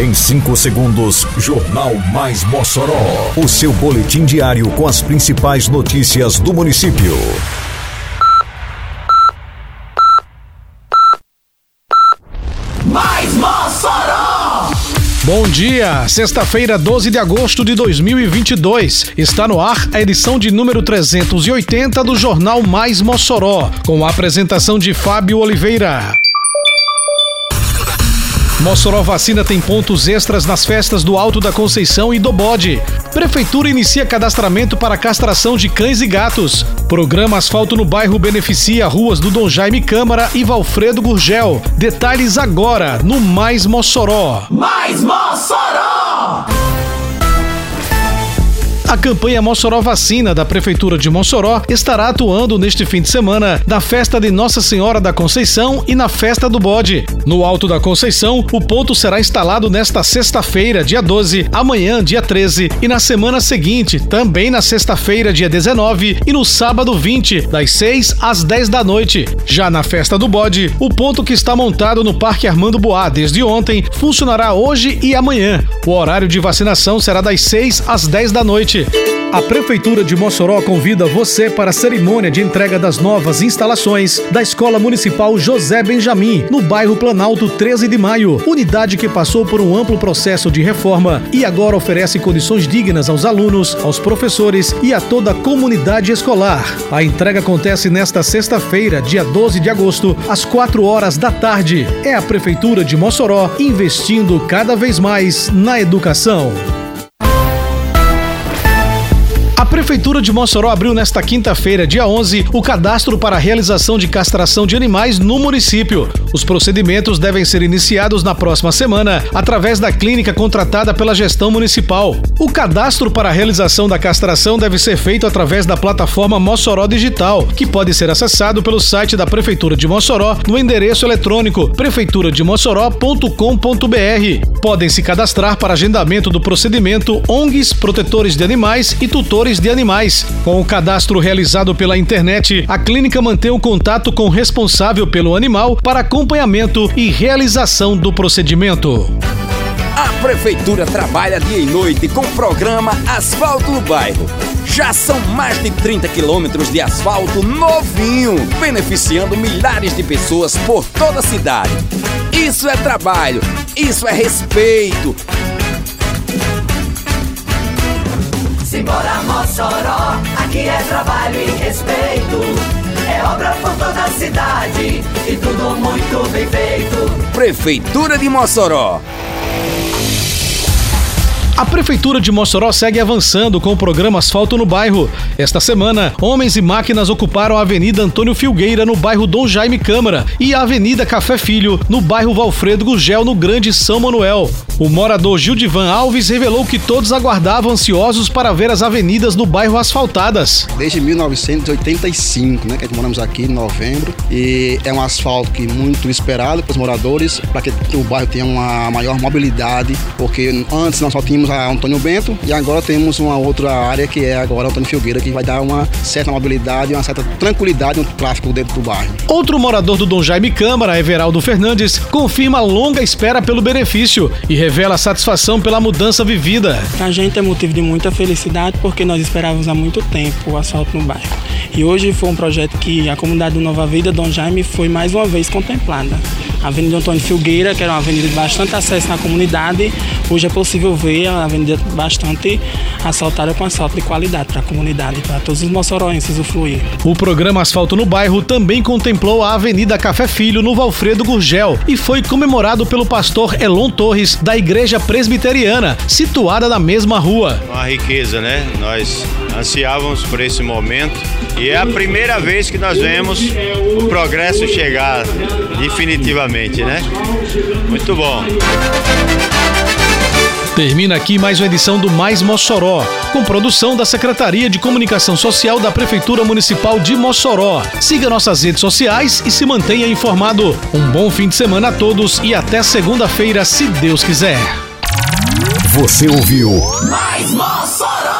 Em 5 segundos, Jornal Mais Mossoró. O seu boletim diário com as principais notícias do município. Mais Mossoró! Bom dia, sexta-feira, 12 de agosto de 2022. Está no ar a edição de número 380 do Jornal Mais Mossoró, com a apresentação de Fábio Oliveira. Mossoró Vacina tem pontos extras nas festas do Alto da Conceição e do Bode. Prefeitura inicia cadastramento para castração de cães e gatos. Programa Asfalto no Bairro beneficia ruas do Dom Jaime Câmara e Valfredo Gurgel. Detalhes agora no Mais Mossoró. Mais Mossoró! A campanha Mossoró Vacina da Prefeitura de Mossoró estará atuando neste fim de semana na festa de Nossa Senhora da Conceição e na festa do Bode. No Alto da Conceição, o ponto será instalado nesta sexta-feira, dia 12, amanhã, dia 13, e na semana seguinte, também na sexta-feira, dia 19, e no sábado 20, das 6 às 10 da noite. Já na festa do Bode, o ponto que está montado no Parque Armando Boá desde ontem funcionará hoje e amanhã. O horário de vacinação será das 6 às 10 da noite. A Prefeitura de Mossoró convida você para a cerimônia de entrega das novas instalações da Escola Municipal José Benjamin, no bairro Planalto 13 de Maio. Unidade que passou por um amplo processo de reforma e agora oferece condições dignas aos alunos, aos professores e a toda a comunidade escolar. A entrega acontece nesta sexta-feira, dia 12 de agosto, às 4 horas da tarde. É a Prefeitura de Mossoró investindo cada vez mais na educação. A Prefeitura de Mossoró abriu nesta quinta-feira, dia 11, o cadastro para a realização de castração de animais no município. Os procedimentos devem ser iniciados na próxima semana através da clínica contratada pela gestão municipal. O cadastro para a realização da castração deve ser feito através da plataforma Mossoró Digital, que pode ser acessado pelo site da Prefeitura de Mossoró no endereço eletrônico prefeiturademossoró.com.br. Podem se cadastrar para agendamento do procedimento ONGs, protetores de animais e tutores de animais. Com o cadastro realizado pela internet, a clínica mantém o contato com o responsável pelo animal para acompanhamento e realização do procedimento. A Prefeitura trabalha dia e noite com o programa Asfalto no Bairro. Já são mais de 30 quilômetros de asfalto novinho, beneficiando milhares de pessoas por toda a cidade. Isso é trabalho, isso é respeito. Trabalho e respeito. É obra por toda a cidade e tudo muito bem feito. Prefeitura de Mossoró. A Prefeitura de Mossoró segue avançando com o programa Asfalto no Bairro. Esta semana, homens e máquinas ocuparam a Avenida Antônio Filgueira, no bairro Dom Jaime Câmara, e a Avenida Café Filho, no bairro Valfredo Gurgel, no Grande São Manuel. O morador Gildivan Alves revelou que todos aguardavam ansiosos para ver as avenidas no bairro asfaltadas. Desde 1985, né, que nós moramos aqui em novembro, e é um asfalto que muito esperado pelos moradores, para que o bairro tenha uma maior mobilidade, porque antes nós só tínhamos a Antônio Bento e agora temos uma outra área que é agora Antônio Filgueira, que vai dar uma certa mobilidade e uma certa tranquilidade no tráfego dentro do bairro. Outro morador do Dom Jaime Câmara, Everaldo Fernandes, confirma a longa espera pelo benefício e revela satisfação pela mudança vivida. A gente é motivo de muita felicidade porque nós esperávamos há muito tempo o asfalto no bairro. E hoje foi um projeto que a comunidade do Nova Vida, Dom Jaime, foi mais uma vez contemplada. A Avenida Antônio Filgueira, que era uma avenida de bastante acesso na comunidade, hoje é possível ver a avenida bastante asfaltada com asfalto de qualidade para a comunidade, para todos os moçoroenses usufruir. O programa Asfalto no Bairro também contemplou a Avenida Café Filho, no Valfredo Gurgel, e foi comemorado pelo pastor Elon Torres, da Igreja Presbiteriana, situada na mesma rua. Uma riqueza, né? Nós ansiávamos por esse momento e é a primeira vez que nós vemos o progresso chegar definitivamente, né? Muito bom. Termina aqui mais uma edição do Mais Mossoró, com produção da Secretaria de Comunicação Social da Prefeitura Municipal de Mossoró. Siga nossas redes sociais e se mantenha informado. Um bom fim de semana a todos e até segunda-feira, se Deus quiser. Você ouviu Mais Mossoró!